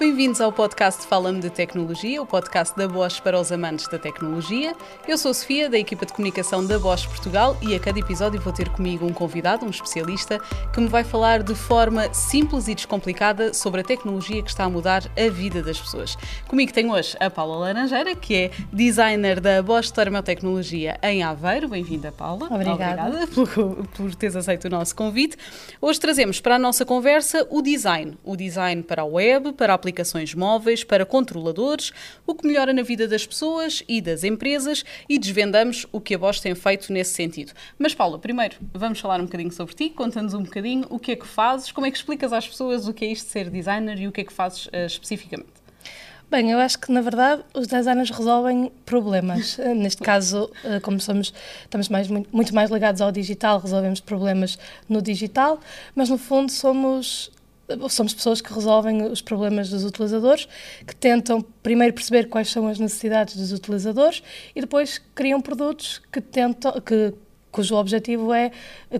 Bem-vindos ao podcast Fala-me de Tecnologia, o podcast da Bosch para os amantes da tecnologia. Eu sou a Sofia, da equipa de comunicação da Bosch Portugal, e a cada episódio vou ter comigo um convidado, um especialista, que me vai falar de forma simples e descomplicada sobre a tecnologia que está a mudar a vida das pessoas. Comigo tenho hoje a Paula Laranjeira, que é designer da Bosch Termotecnologia em Aveiro. Bem-vinda, Paula. Obrigada. Obrigada por, por teres aceito o nosso convite. Hoje trazemos para a nossa conversa o design. O design para a web, para a aplicação aplicações móveis para controladores, o que melhora na vida das pessoas e das empresas e desvendamos o que a Bosch tem feito nesse sentido. Mas Paula, primeiro vamos falar um bocadinho sobre ti, conta-nos um bocadinho o que é que fazes, como é que explicas às pessoas o que é isto de ser designer e o que é que fazes uh, especificamente. Bem, eu acho que na verdade os designers resolvem problemas. Neste caso, eh, como somos, estamos mais, muito mais ligados ao digital, resolvemos problemas no digital, mas no fundo somos somos pessoas que resolvem os problemas dos utilizadores, que tentam primeiro perceber quais são as necessidades dos utilizadores e depois criam produtos que tentam que cujo objetivo é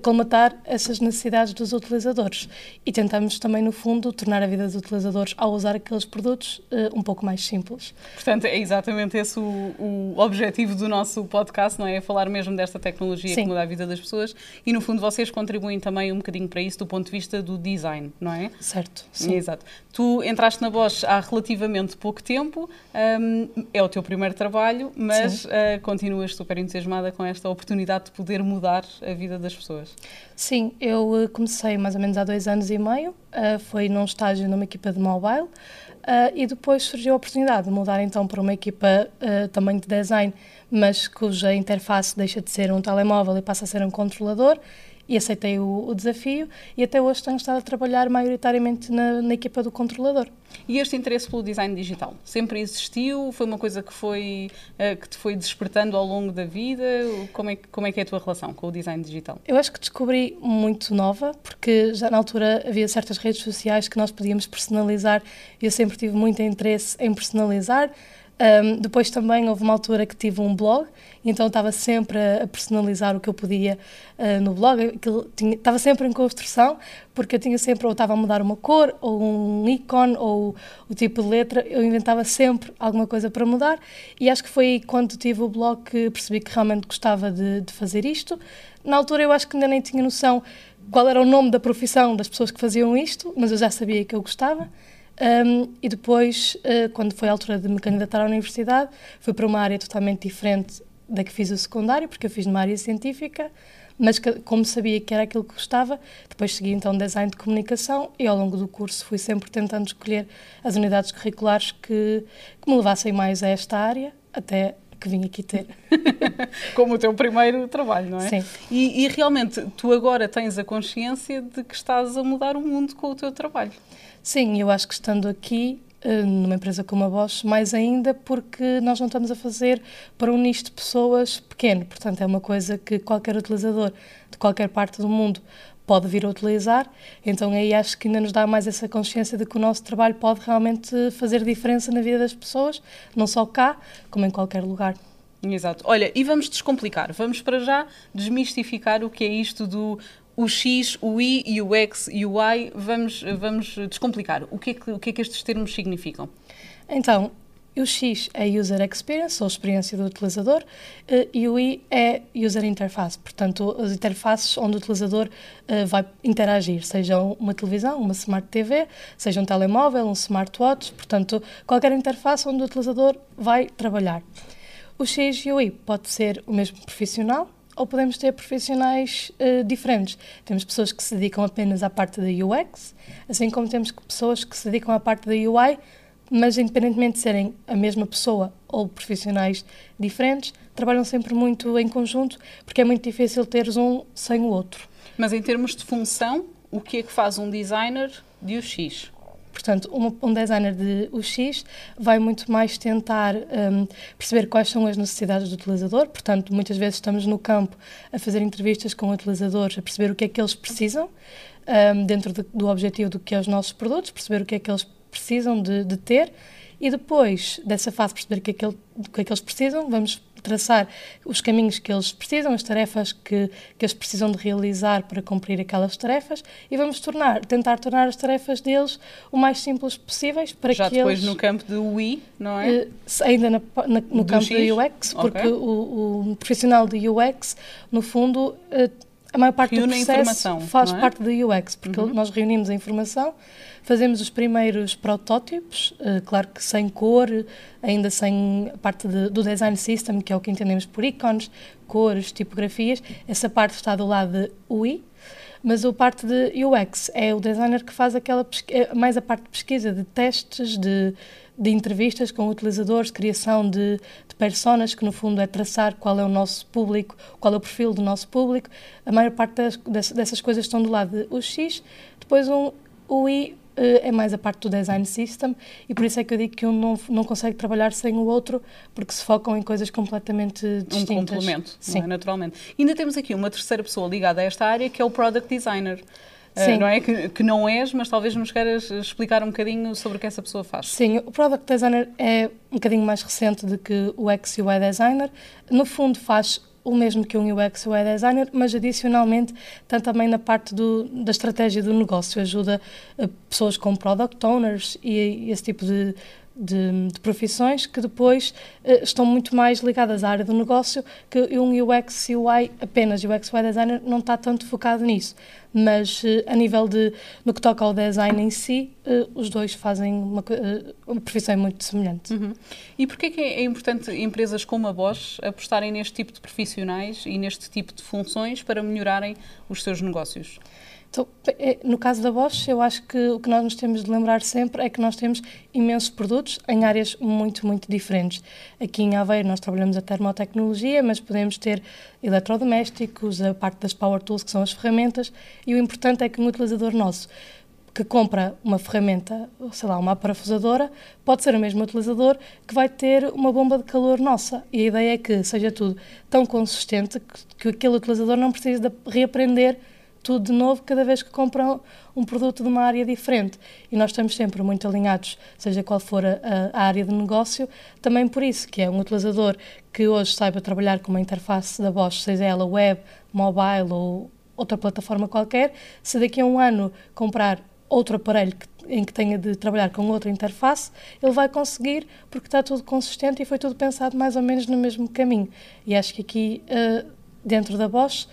colmatar essas necessidades dos utilizadores. E tentamos também, no fundo, tornar a vida dos utilizadores, ao usar aqueles produtos, uh, um pouco mais simples. Portanto, é exatamente esse o, o, objetivo do nosso podcast, não é? É falar mesmo desta tecnologia Sim. que muda a vida das pessoas e, no fundo, vocês contribuem também um bocadinho para isso do ponto de vista do design, não é? Certo. Sim. Exato. Tu entraste na Bosch há relativamente pouco tempo, um, é o teu primeiro trabalho, mas uh, continuas super entusiasmada com esta oportunidade de poder mudar a vida das pessoas. Sim, eu eh, comecei mais ou menos há dois anos e meio, uh, foi num estágio numa equipa de mobile, uh, e depois surgiu a oportunidade de mudar então para uma equipa também de design, mas cuja interface deixa de ser um telemóvel e passa a ser um controlador, e aceitei o, o, desafio e até hoje tenho estado a trabalhar maioritariamente na, na, equipa do controlador. E este interesse pelo design digital sempre existiu? Foi uma coisa que foi uh, que te foi despertando ao longo da vida? Como é, como é que é a tua relação com o design digital? Eu acho que descobri muito nova, porque já na altura havia certas redes sociais que nós podíamos personalizar e eu sempre tive muito interesse em personalizar. Um, depois também houve uma altura que tive um blog, então estava sempre a, personalizar o que eu podia uh, no blog. Estava sempre em construção, porque eu tinha sempre, ou estava a mudar uma cor, ou um ícone, ou o tipo de letra, eu inventava sempre alguma coisa para mudar. E acho que foi quando tive o blog que percebi que realmente gostava de, de fazer isto. Na altura eu acho que ainda nem tinha noção qual era o nome da profissão das pessoas que faziam isto, mas eu já sabia que eu gostava. Um, e depois, uh, quando foi a altura de me candidatar à universidade, fui para uma área totalmente diferente da que fiz o secundário, porque eu fiz numa área científica, mas que, como sabia que era aquilo que gostava, depois segui então design de comunicação e ao longo do curso fui sempre tentando escolher as unidades curriculares que, que me levassem mais a esta área, até que vim aqui ter. Como o teu primeiro trabalho, não é? Sim. E, e realmente, tu agora tens a consciência de que estás a mudar o mundo com o teu trabalho. Sim, eu acho que estando aqui, eh, numa empresa como a Bosch, mais ainda porque nós não estamos a fazer para um nicho de pessoas pequeno. Portanto, é uma coisa que qualquer utilizador de qualquer parte do mundo pode vir a utilizar. Então, aí acho que ainda nos dá mais essa consciência de que o nosso trabalho pode realmente fazer diferença na vida das pessoas, não só cá, como em qualquer lugar. Exato. Olha, e vamos descomplicar. Vamos para já desmistificar o que é isto do o X, o Y e o X e o Y, vamos, vamos descomplicar. O que, é que, o que é que estes termos significam? Então, o X é User Experience, ou experiência do utilizador, eh, e o I é User Interface, portanto, as interfaces onde o utilizador uh, vai interagir, seja uma televisão, uma Smart TV, seja um telemóvel, um smartwatch, portanto, qualquer interface onde o utilizador vai trabalhar. O X e o I pode ser o mesmo profissional, ou podemos ter profissionais uh, diferentes. Temos pessoas que se dedicam apenas à parte da UX, assim como temos pessoas que se dedicam à parte da UI, mas independentemente de serem a mesma pessoa ou profissionais diferentes, trabalham sempre muito em conjunto, porque é muito difícil teres um sem o outro. Mas em termos de função, o que é que faz um designer de UX? Portanto, um, designer de UX vai muito mais tentar um, perceber quais são as necessidades do utilizador. Portanto, muitas vezes estamos no campo a fazer entrevistas com utilizadores, a perceber o que é que eles precisam, um, dentro de, do objetivo do que é os nossos produtos, perceber o que é que eles precisam de, de ter e depois dessa fase perceber o que, é que, ele, que é que eles precisam, vamos traçar os caminhos que eles precisam, as tarefas que, que eles precisam de realizar para cumprir aquelas tarefas e vamos tornar, tentar tornar as tarefas deles o mais simples possíveis para Já que depois eles... no campo de UI, não é? Uh, ainda na, na, no Do campo X? da UX, porque Ok. o, o profissional de UX, no fundo, uh, a maior parte Reúne do processo faz é? parte da UX, porque Uhum. nós reunimos a informação, fazemos os primeiros protótipos, uh, claro que sem cor, ainda sem parte de- do design system, que é o que entendemos por ícones, cores, tipografias, essa parte está do lado de UI, mas a parte de UX é o designer que faz aquela é mais a parte de pesquisa, de testes, de, de entrevistas com utilizadores, criação de, de personas, que no fundo é traçar qual é o nosso público, qual é o perfil do nosso público. A maior parte das, dessas, coisas estão do lado de UX, depois um UI eh, é mais a parte do design system e por isso é que eu digo que um não, não consegue trabalhar sem o outro porque se focam em coisas completamente Um distintas. complemento, Sim. não é? naturalmente. E ainda temos aqui uma terceira pessoa ligada a esta área, que é o Product Designer. Uh, Sim. não é? Que, que não és, mas talvez nos queiras explicar um bocadinho sobre o que essa pessoa faz. Sim, o Product Designer é um bocadinho mais recente do que o UX e UI Designer. No fundo, faz o mesmo que um UX UI Designer, mas adicionalmente está também na parte do, da estratégia do negócio. Ajuda eh, pessoas com Product Owners e esse tipo de, de, de profissões que depois eh, estão muito mais ligadas à área do negócio que um UX UI, apenas UX e UI Designer, não está tanto focado nisso. Mas eh, a nível de, no que toca ao design em si, eh, os dois fazem uma, uma profissão muito semelhante. Uhum. E porquê é que é importante empresas como a Bosch apostarem neste tipo de profissionais e neste tipo de funções para melhorarem os seus negócios? Então, eh, no caso da Bosch, eu acho que o que nós nos temos de lembrar sempre é que nós temos imensos produtos em áreas muito, muito diferentes. Aqui em Aveiro nós trabalhamos a termotecnologia, mas podemos ter eletrodomésticos, a parte das power tools, que são as ferramentas, e o importante é que um utilizador nosso que compra uma ferramenta, sei lá, uma parafusadora, pode ser o mesmo utilizador que vai ter uma bomba de calor nossa. E a ideia é que seja tudo tão consistente que, que aquele utilizador não precise de reaprender tudo de novo cada vez que compra um produto de uma área diferente. E nós estamos sempre muito alinhados, seja qual for a, a área de negócio, também por isso, que é um utilizador que hoje saiba trabalhar com uma interface da Bosch, seja ela web, mobile ou outra plataforma qualquer, se daqui a um ano comprar outro aparelho que, em que tenha de trabalhar com outra interface, ele vai conseguir porque está tudo consistente e foi tudo pensado mais ou menos no mesmo caminho. E acho que aqui, uh, dentro da Bosch,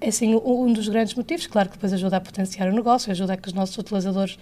é assim um dos grandes motivos. Claro que depois ajuda a potenciar o negócio, ajuda a que os nossos utilizadores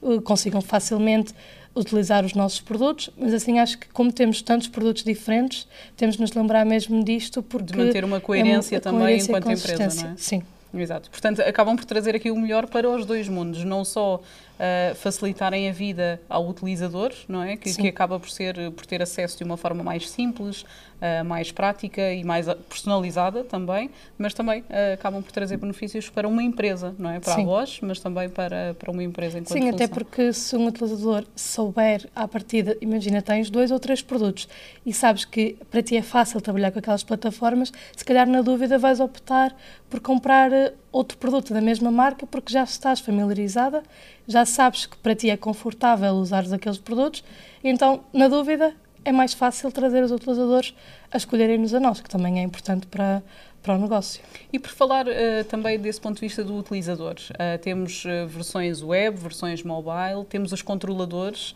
uh, consigam facilmente utilizar os nossos produtos, mas assim acho que como temos tantos produtos diferentes, temos de nos lembrar mesmo disto porque... De manter uma coerência é, também coerência enquanto empresa, não é? Sim. Exato. Portanto, acabam por trazer aqui o melhor para os dois mundos, não só uh, facilitarem a vida ao utilizador, não é? Que, que, acaba por ser por ter acesso de uma forma mais simples, uh, mais prática e mais personalizada também, mas também uh, acabam por trazer benefícios para uma empresa, não é? Para Sim. a voz, mas também para, para uma empresa enquanto Sim, função. até porque se um utilizador souber à partida, imagina, tens dois ou três produtos e sabes que para ti é fácil trabalhar com aquelas plataformas, se calhar na dúvida vais optar por comprar outro produto da mesma marca porque já estás familiarizada, já sabes que para ti é confortável usar aqueles produtos, então, na dúvida, é mais fácil trazer os utilizadores a escolherem-nos a nós, que também é importante para, para o negócio. E por falar uh, também desse ponto de vista do utilizador, uh, temos uh, versões web, versões mobile, temos os controladores,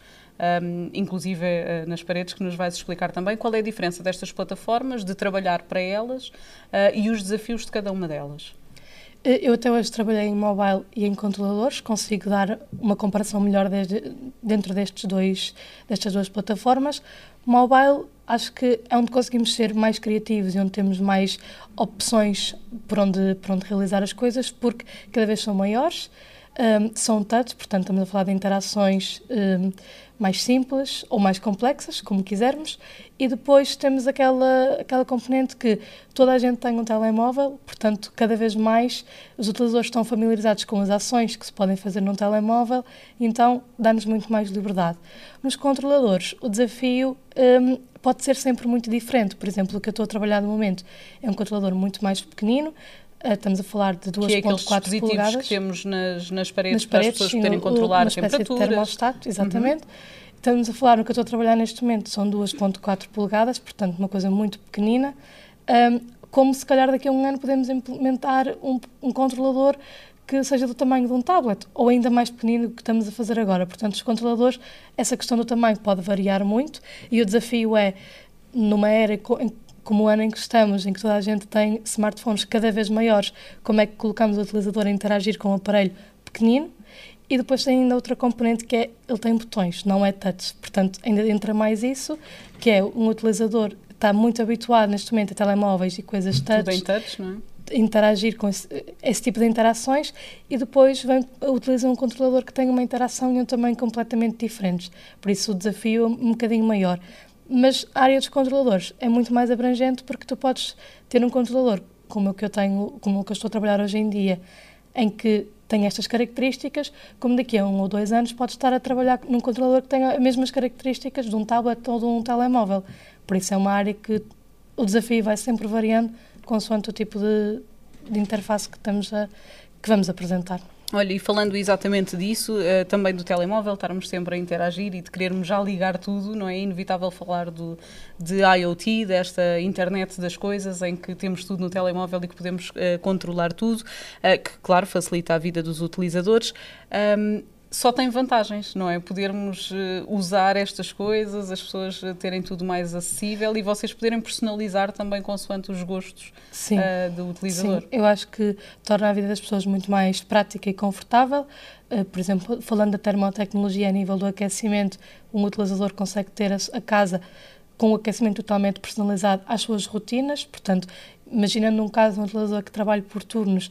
um, inclusive uh, nas paredes, que nos vais explicar também qual é a diferença destas plataformas, de trabalhar para elas e os desafios de cada uma delas. Eu até hoje trabalhei em mobile e em controladores, consigo dar uma comparação melhor desde, dentro destes dois, destas duas plataformas. Mobile, acho que é onde conseguimos ser mais criativos e onde temos mais opções por onde, por onde realizar as coisas, porque cada vez são maiores, um, são touch, portanto estamos a falar de interações um, mais simples ou mais complexas, como quisermos, e depois temos aquela, aquela componente que toda a gente tem um telemóvel, portanto, cada vez mais os utilizadores estão familiarizados com as ações que se podem fazer num telemóvel, então dá-nos muito mais liberdade. Nos controladores, o desafio um, pode ser sempre muito diferente. Por exemplo, o que eu estou a trabalhar no momento é um controlador muito mais pequenino, Estamos a falar de 2.4 que é polegadas. que temos nas, nas paredes, nas para paredes as pessoas poderem controlar uma a temperatura. De termostato, exatamente. Uhum. Estamos a falar no que eu estou a trabalhar neste momento, são 2.4 polegadas, portanto uma coisa muito pequenina, um, como se calhar daqui a um ano podemos implementar um, um controlador que seja do tamanho de um tablet, ou ainda mais pequenino do que estamos a fazer agora. Portanto, os controladores, essa questão do tamanho pode variar muito, e o desafio é, numa era como o ano em que estamos, em que toda a gente tem smartphones cada vez maiores, como é que colocamos o utilizador a interagir com um aparelho pequenino? E depois tem ainda outra componente que é, ele tem botões, não é touch. Portanto, ainda entra mais isso, que é um utilizador está muito habituado neste momento a telemóveis e coisas touch. Tudo em touch, não é? interagir com esse, esse, tipo de interações e depois vem, utiliza um controlador que tem uma interação e um tamanho completamente diferentes. Por isso o desafio é um bocadinho maior. Mas a área dos controladores é muito mais abrangente porque tu podes ter um controlador como o que eu tenho, como o que eu estou a trabalhar hoje em dia, em que tem estas características, como daqui a um ou dois anos podes estar a trabalhar num controlador que tenha as mesmas características de um tablet ou de um telemóvel. Por isso é uma área que o desafio vai sempre variando consoante o tipo de, de interface que, estamos a, que vamos apresentar. Olha, e falando exatamente disso, uh, também do telemóvel, estarmos sempre a interagir e de querermos já ligar tudo, não é? é inevitável falar do, de IoT, desta internet das coisas, em que temos tudo no telemóvel e que podemos uh, controlar tudo, uh, que, claro, facilita a vida dos utilizadores. Um, só tem vantagens, não é? Podermos uh, usar estas coisas, as pessoas uh, terem tudo mais acessível e vocês poderem personalizar também consoante os gostos uh, do utilizador. Sim, eu acho que torna a vida das pessoas muito mais prática e confortável. por exemplo, falando da termotecnologia a nível do aquecimento, um utilizador consegue ter a, a casa com o aquecimento totalmente personalizado às suas rotinas. Portanto, imaginando um caso de um utilizador que trabalha por turnos,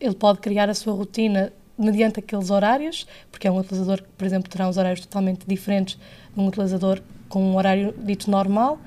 ele pode criar a sua rotina mediante aqueles horários, porque é um utilizador que, por exemplo, terá uns horários totalmente diferentes de um utilizador com um horário dito normal.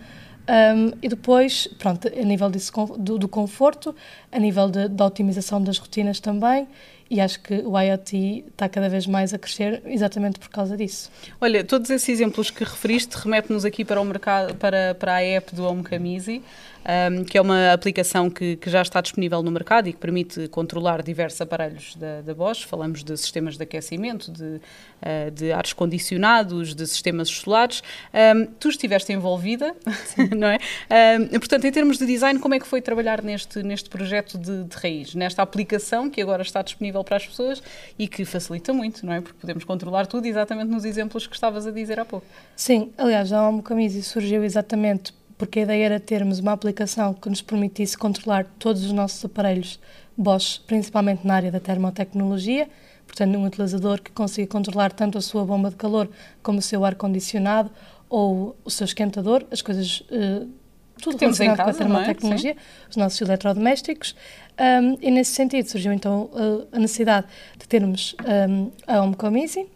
Um, e depois, pronto, a nível do, do conforto, a nível da otimização das rotinas também, e acho que o IoT está cada vez mais a crescer exatamente por causa disso. Olha, todos esses exemplos que referiste remetem-nos aqui para o mercado, para, para a app do Home Camisi um, que é uma aplicação que, que, já está disponível no mercado e que permite controlar diversos aparelhos da, da Bosch. Falamos de sistemas de aquecimento, de, uh, de ares condicionados, de sistemas solares. Um, tu estiveste envolvida, não é? Um, portanto, em termos de design, como é que foi trabalhar neste, neste projeto de, de raiz, nesta aplicação que agora está disponível para as pessoas e que facilita muito, não é? Porque podemos controlar tudo exatamente nos exemplos que estavas a dizer há pouco. Sim, aliás, a Homo Camisi surgiu exatamente porque a ideia era termos uma aplicação que nos permitisse controlar todos os nossos aparelhos Bosch, principalmente na área da termotecnologia, portanto, um utilizador que consiga controlar tanto a sua bomba de calor como o seu ar-condicionado ou o seu esquentador, as coisas. Uh, tudo que relacionado casa, com a é? termotecnologia, é? os nossos eletrodomésticos. Um, e nesse sentido surgiu então uh, a necessidade de termos um, a Homecom Easy.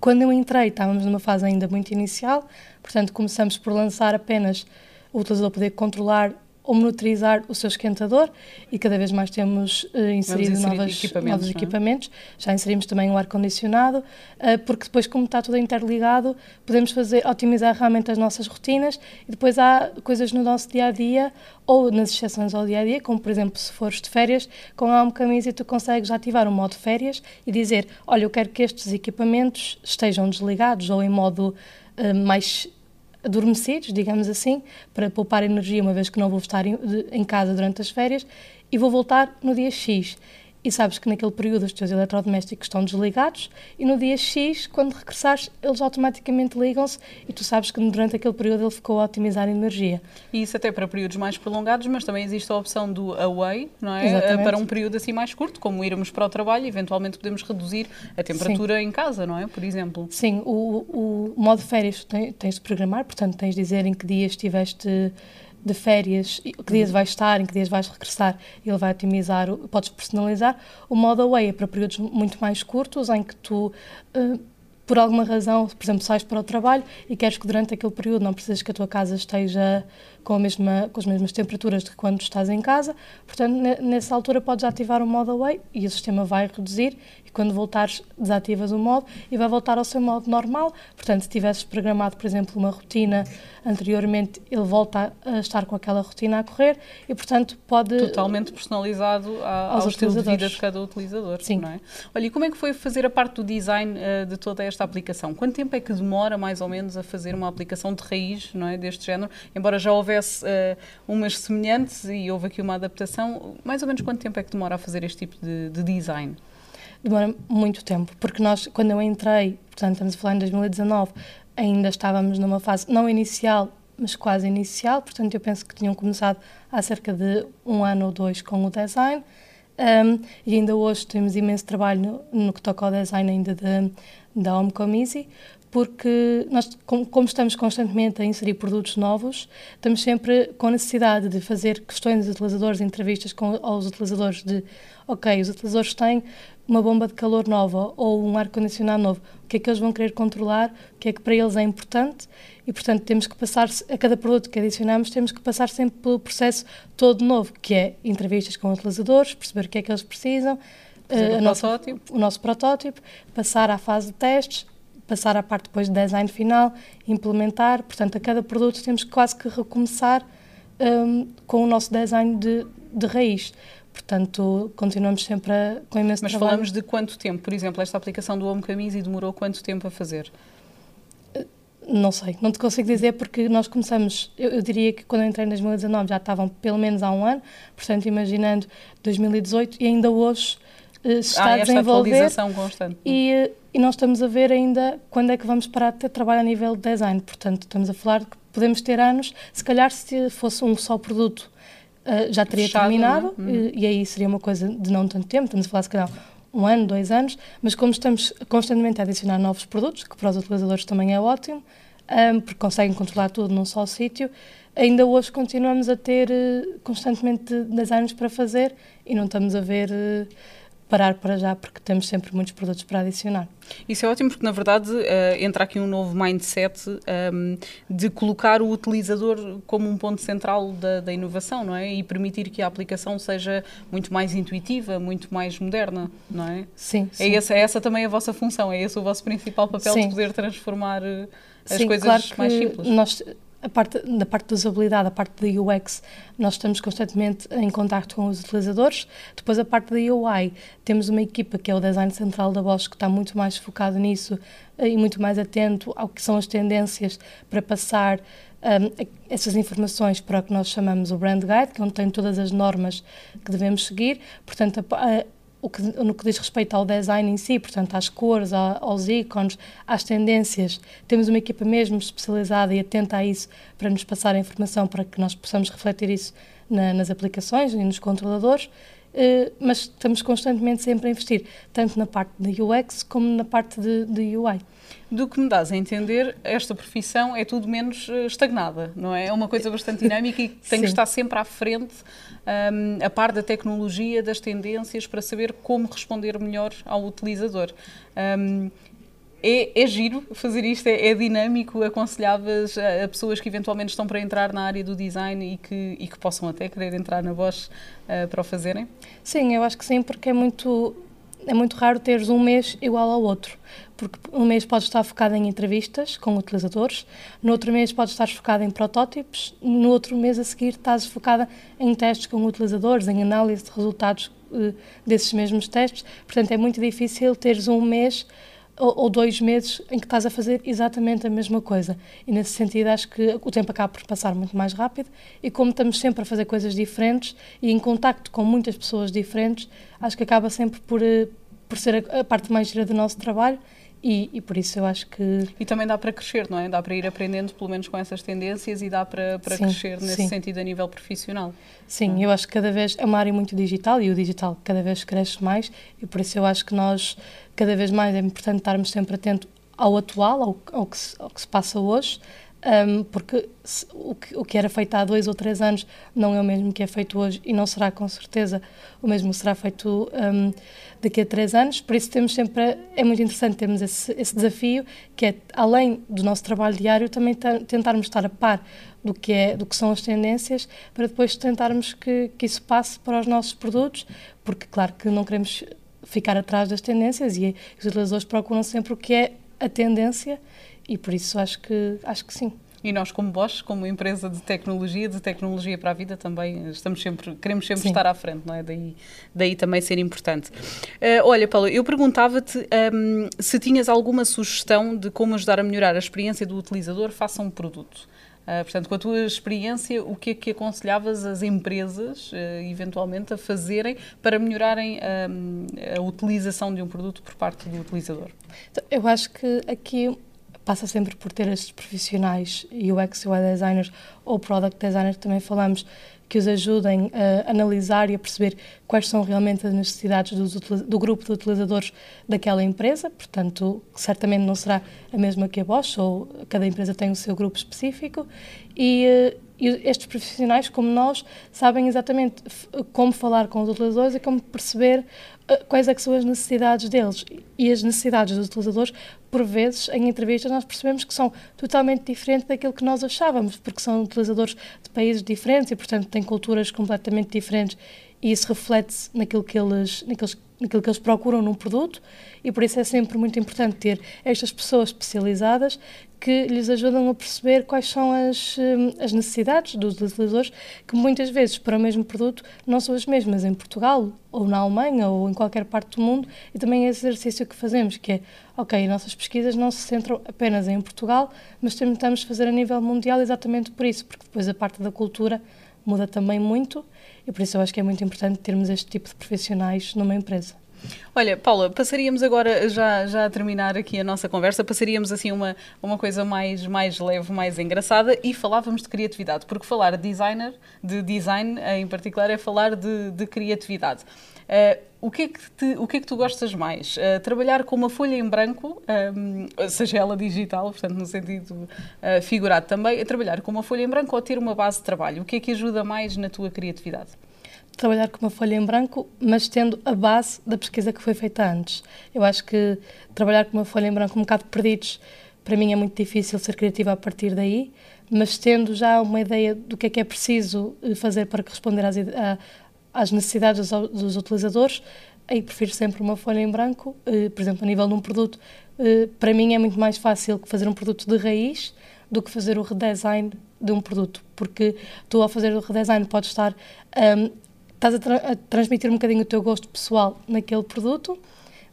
Quando eu entrei, estávamos numa fase ainda muito inicial, Portanto, começamos por lançar apenas o utilizador poder controlar ou monitorizar o seu esquentador e cada vez mais temos uh, inserido novas, equipamentos, novos é? equipamentos. Já inserimos também o ar-condicionado, uh, porque depois, como está tudo interligado, podemos fazer, otimizar realmente as nossas rotinas e depois há coisas no nosso dia-a-dia ou nas exceções ao dia-a-dia, -dia, como por exemplo se fores de férias, com a Home Camisa tu consegues ativar o modo férias e dizer, olha, eu quero que estes equipamentos estejam desligados ou em modo uh, mais adormecidos, digamos assim, para poupar energia, uma vez que não vou estar em casa durante as férias, e vou voltar no dia X e sabes que naquele período os teus eletrodomésticos estão desligados e no dia X, quando regressares, eles automaticamente ligam-se e tu sabes que durante aquele período ele ficou a otimizar a energia. E isso até para períodos mais prolongados, mas também existe a opção do away, não é? Exatamente. Para um período assim mais curto, como irmos para o trabalho, eventualmente podemos reduzir a temperatura Sim. em casa, não é? Por exemplo. Sim, o, o modo férias tens de programar, portanto tens de dizer em que dias estiveste de férias, que dias vais estar, em que dias vais regressar, ele vai otimizar, podes personalizar. O modo away é para períodos muito mais curtos, em que tu, uh, por alguma razão, por exemplo, sais para o trabalho e queres que durante aquele período não precisas que a tua casa esteja com, a mesma, com as mesmas temperaturas de quando estás em casa. Portanto, nessa altura podes ativar o modo away e o sistema vai reduzir e quando voltares desativas o modo e vai voltar ao seu modo normal. Portanto, se tivesses programado, por exemplo, uma rotina anteriormente, ele volta a estar com aquela rotina a correr e, portanto, pode... Totalmente personalizado a, ao estilo de vida de cada utilizador, Sim. não é? Olha, e como é que foi fazer a parte do design uh, de toda esta esta aplicação? Quanto tempo é que demora, mais ou menos, a fazer uma aplicação de raiz não é, deste género? Embora já houvesse uh, umas semelhantes e houve aqui uma adaptação, mais ou menos quanto tempo é que demora a fazer este tipo de, de design? Demora muito tempo, porque nós, quando eu entrei, portanto, estamos a falar em 2019, ainda estávamos numa fase não inicial, mas quase inicial, portanto, eu penso que tinham começado há cerca de um ano ou dois com o design. Um, e ainda hoje temos imenso trabalho no, no que toca ao design ainda de, da Homecom Easy, porque nós, como, estamos constantemente a inserir produtos novos, estamos sempre com a necessidade de fazer questões dos utilizadores, entrevistas com aos utilizadores de, ok, os utilizadores têm uma bomba de calor nova ou um ar-condicionado novo, o que é que eles vão querer controlar, o que é que para eles é importante e, portanto, temos que passar, a cada produto que adicionamos, temos que passar sempre pelo processo todo novo, que é entrevistas com utilizadores, perceber o que é que eles precisam, uh, o, nosso, o nosso protótipo, passar à fase de testes, passar à parte depois de design final, implementar, portanto, a cada produto temos quase que recomeçar um, com o nosso design de, de raiz. Portanto, continuamos sempre a, com imenso Mas trabalho. falamos de quanto tempo? Por exemplo, esta aplicação do Home Camise demorou quanto tempo a fazer? Não sei, não te consigo dizer porque nós começamos, eu, eu, diria que quando eu entrei em 2019 já estavam pelo menos há um ano, portanto, imaginando 2018 e ainda hoje está ah, a desenvolver. atualização constante. E, uh, e nós estamos a ver ainda quando é que vamos parar de ter trabalho a nível de design, portanto, estamos a falar que podemos ter anos, se calhar se fosse um só produto uh, já teria Fechado, terminado é? uhum. e, e, aí seria uma coisa de não tanto tempo, estamos a falar se calhar um ano, dois anos, mas como estamos constantemente a adicionar novos produtos, que para os utilizadores também é ótimo, um, porque conseguem controlar tudo num só sítio, ainda hoje continuamos a ter uh, constantemente designs para fazer e não estamos a ver uh, parar para já, porque temos sempre muitos produtos para adicionar. Isso é ótimo, porque na verdade uh, entra aqui um novo mindset um, ehm, de colocar o utilizador como um ponto central da, da, inovação, não é? E permitir que a aplicação seja muito mais intuitiva, muito mais moderna, não é? Sim. É, sim. Essa, é essa também a vossa função, é esse o vosso principal papel sim. de poder transformar eh, as sim, coisas claro mais simples. Nós a parte, da parte da usabilidade, a parte da UX, nós estamos constantemente em contato com os utilizadores. Depois, a parte da UI, temos uma equipa que é o design central da Bosch que está muito mais focado nisso eh, e muito mais atento ao que são as tendências para passar um, essas informações para o que nós chamamos o Brand Guide, que é onde tem todas as normas que devemos seguir. Portanto, a, a que, no que diz respeito ao design em si, portanto, às cores, aos ícones, às tendências, temos uma equipa mesmo especializada e atenta a isso para nos passar a informação para que nós possamos refletir isso na, nas aplicações e nos controladores. Uh, mas estamos constantemente sempre a investir, tanto na parte de UX como na parte de, de UI do que me dás a entender, esta profissão é tudo menos eh, estagnada, não é? É uma coisa bastante dinâmica e tem Sim. que estar sempre à frente, um, a par da tecnologia, das tendências, para saber como responder melhor ao utilizador. Um, é, é, giro fazer isto, é, é dinâmico, aconselhavas a, a, pessoas que eventualmente estão para entrar na área do design e que, e que possam até querer entrar na Bosch uh, para o fazerem? Sim, eu acho que sim, porque é muito é muito raro teres um mês igual ao outro, porque um mês podes estar focado em entrevistas com utilizadores, no outro mês podes estar focado em protótipos, no outro mês a seguir estás focada em testes com utilizadores, em análise de resultados uh, desses mesmos testes. Portanto, é muito difícil teres um mês ou, ou, dois meses em que estás a fazer exatamente a mesma coisa. E nesse sentido acho que o tempo acaba por passar muito mais rápido e como estamos sempre a fazer coisas diferentes e em contacto com muitas pessoas diferentes, acho que acaba sempre por, eh, por ser a, a parte mais gira do nosso trabalho e, e, por isso eu acho que. E também dá para crescer, não é? Dá para ir aprendendo, pelo menos com essas tendências, e dá para, para sim, crescer nesse sim. sentido a nível profissional. Sim, eu acho que cada vez é uma área muito digital e o digital cada vez cresce mais, e por isso eu acho que nós, cada vez mais, é importante estarmos sempre atentos ao atual, ao, ao, que, se, ao que se passa hoje, um, porque se, o, que, o que era feito há dois ou três anos não é o mesmo que é feito hoje e não será com certeza o mesmo será feito um, daqui a três anos. Por isso temos sempre é muito interessante termos esse, esse desafio que é além do nosso trabalho diário também tentarmos estar a par do que é do que são as tendências para depois tentarmos que, que isso passe para os nossos produtos, porque claro que não queremos ficar atrás das tendências e os utilizadores procuram sempre o que é a tendência e por isso acho que, acho que sim. E nós, como Bosch, como empresa de tecnologia, de tecnologia para a vida, também estamos sempre, queremos sempre Sim. estar à frente, não é? Daí, daí também ser importante. Uh, olha, Paulo, eu perguntava-te um, se tinhas alguma sugestão de como ajudar a melhorar a experiência do utilizador face a um produto. Uh, portanto, com a tua experiência, o que é que aconselhavas as empresas, uh, eventualmente, a fazerem para melhorarem uh, a utilização de um produto por parte do utilizador? Então, eu acho que aqui passa sempre por ter estes profissionais, UX, UI designers ou product designers, também falamos, que os ajudem a analisar e a perceber quais são realmente as necessidades do, do grupo de utilizadores daquela empresa. Portanto, certamente não será a mesma que a Bosch, ou cada empresa tem o seu grupo específico. E, eh, e estes profissionais, como nós, sabem exatamente como falar com os utilizadores e como perceber eh, quais é são as necessidades deles. E as necessidades dos utilizadores, por vezes, em entrevistas, nós percebemos que são totalmente diferentes daquilo que nós achávamos, porque são utilizadores de países diferentes e, portanto, têm culturas completamente diferentes e isso reflete naquilo que eles, naqueles, naquilo que eles procuram num produto e por isso é sempre muito importante ter estas pessoas especializadas que lhes ajudam a perceber quais são as, hum, as necessidades dos utilizadores, que muitas vezes para o mesmo produto não são as mesmas em Portugal, ou na Alemanha, ou em qualquer parte do mundo, e também é esse exercício que fazemos, que é, ok, nossas pesquisas não se centram apenas em Portugal, mas tentamos fazer a nível mundial exatamente por isso, porque depois a parte da cultura muda também muito, e por isso eu acho que é muito importante termos este tipo de profissionais numa empresa. Olha, Paula, passaríamos agora, já, já a terminar aqui a nossa conversa, passaríamos assim uma, uma coisa mais, mais leve, mais engraçada e falávamos de criatividade, porque falar de designer, de design em particular, é falar de, de criatividade. Uh, o, que é que te, o que é que tu gostas mais? Uh, trabalhar com uma folha em branco, um, seja ela digital, portanto, no sentido uh, figurado também, trabalhar com uma folha em branco ou ter uma base de trabalho? O que é que ajuda mais na tua criatividade? Trabalhar com uma folha em branco, mas tendo a base da pesquisa que foi feita antes. Eu acho que trabalhar com uma folha em branco um bocado perdidos, para mim é muito difícil ser criativa a partir daí, mas tendo já uma ideia do que é que é preciso eh, fazer para corresponder às, às necessidades dos, dos, utilizadores, aí prefiro sempre uma folha em branco. Eh, por exemplo, a nível de um produto, eh, para mim é muito mais fácil fazer um produto de raiz do que fazer o redesign de um produto, porque tu ao fazer o redesign podes estar um, estás a, tra a, transmitir um bocadinho o teu gosto pessoal naquele produto,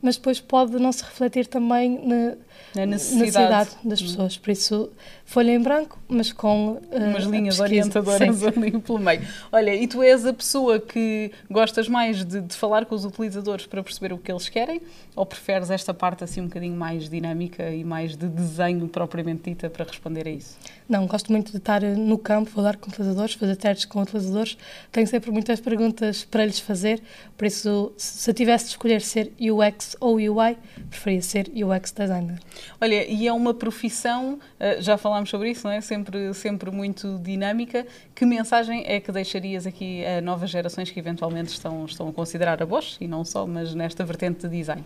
mas depois pode não se refletir também na, na necessidade. necessidade. das pessoas. Por isso, folha em branco, mas com uh, umas linhas orientadoras Sim. ali pelo meio. Olha, e tu és a pessoa que gostas mais de, de, falar com os utilizadores para perceber o que eles querem, ou preferes esta parte assim um bocadinho mais dinâmica e mais de desenho propriamente dita para responder a isso? Não, gosto muito de estar no campo, falar com utilizadores, fazer testes com utilizadores. Tenho sempre muitas perguntas para lhes fazer, por isso, se eu tivesse de escolher ser UX ou UI, preferia ser UX designer. Olha, e é uma profissão, eh, já falámos sobre isso, não é? Sempre, sempre muito dinâmica. Que mensagem é que deixarias aqui a novas gerações que eventualmente estão, estão a considerar a Bosch, e não só, mas nesta vertente de design?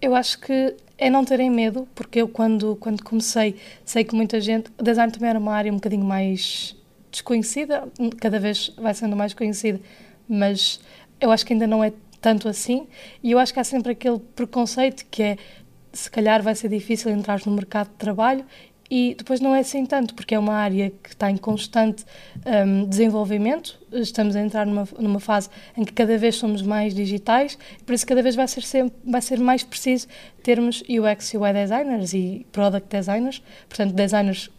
Eu acho que é não terem medo, porque eu quando, quando comecei, sei que muita gente. O design também era uma área um bocadinho mais desconhecida, cada vez vai sendo mais conhecida, mas eu acho que ainda não é tanto assim. E eu acho que há sempre aquele preconceito que é se calhar vai ser difícil entrar no mercado de trabalho e depois não é assim tanto, porque é uma área que está em constante um, desenvolvimento. Estamos a entrar numa, numa fase em que cada vez somos mais digitais, por isso cada vez vai ser, sempre, vai ser mais preciso termos UX e UI designers e product designers, portanto, designers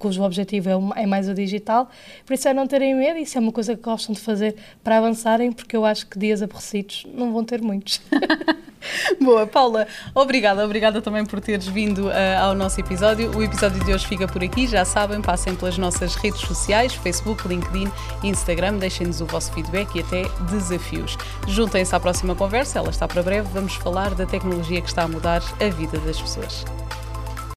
cujo objetivo é, é, mais o digital. Por isso é não terem medo, isso é uma coisa que gostam de fazer para avançarem, porque eu acho que dias aborrecidos não vão ter muitos. Boa, Paula, obrigada, obrigada também por teres vindo uh, ao nosso episódio. O episódio de hoje fica por aqui, já sabem, passem pelas nossas redes sociais, Facebook, LinkedIn, Instagram, deixem-nos o vosso feedback e até desafios. Juntem-se à próxima conversa, ela está para breve, vamos falar da tecnologia que está a mudar a vida das pessoas.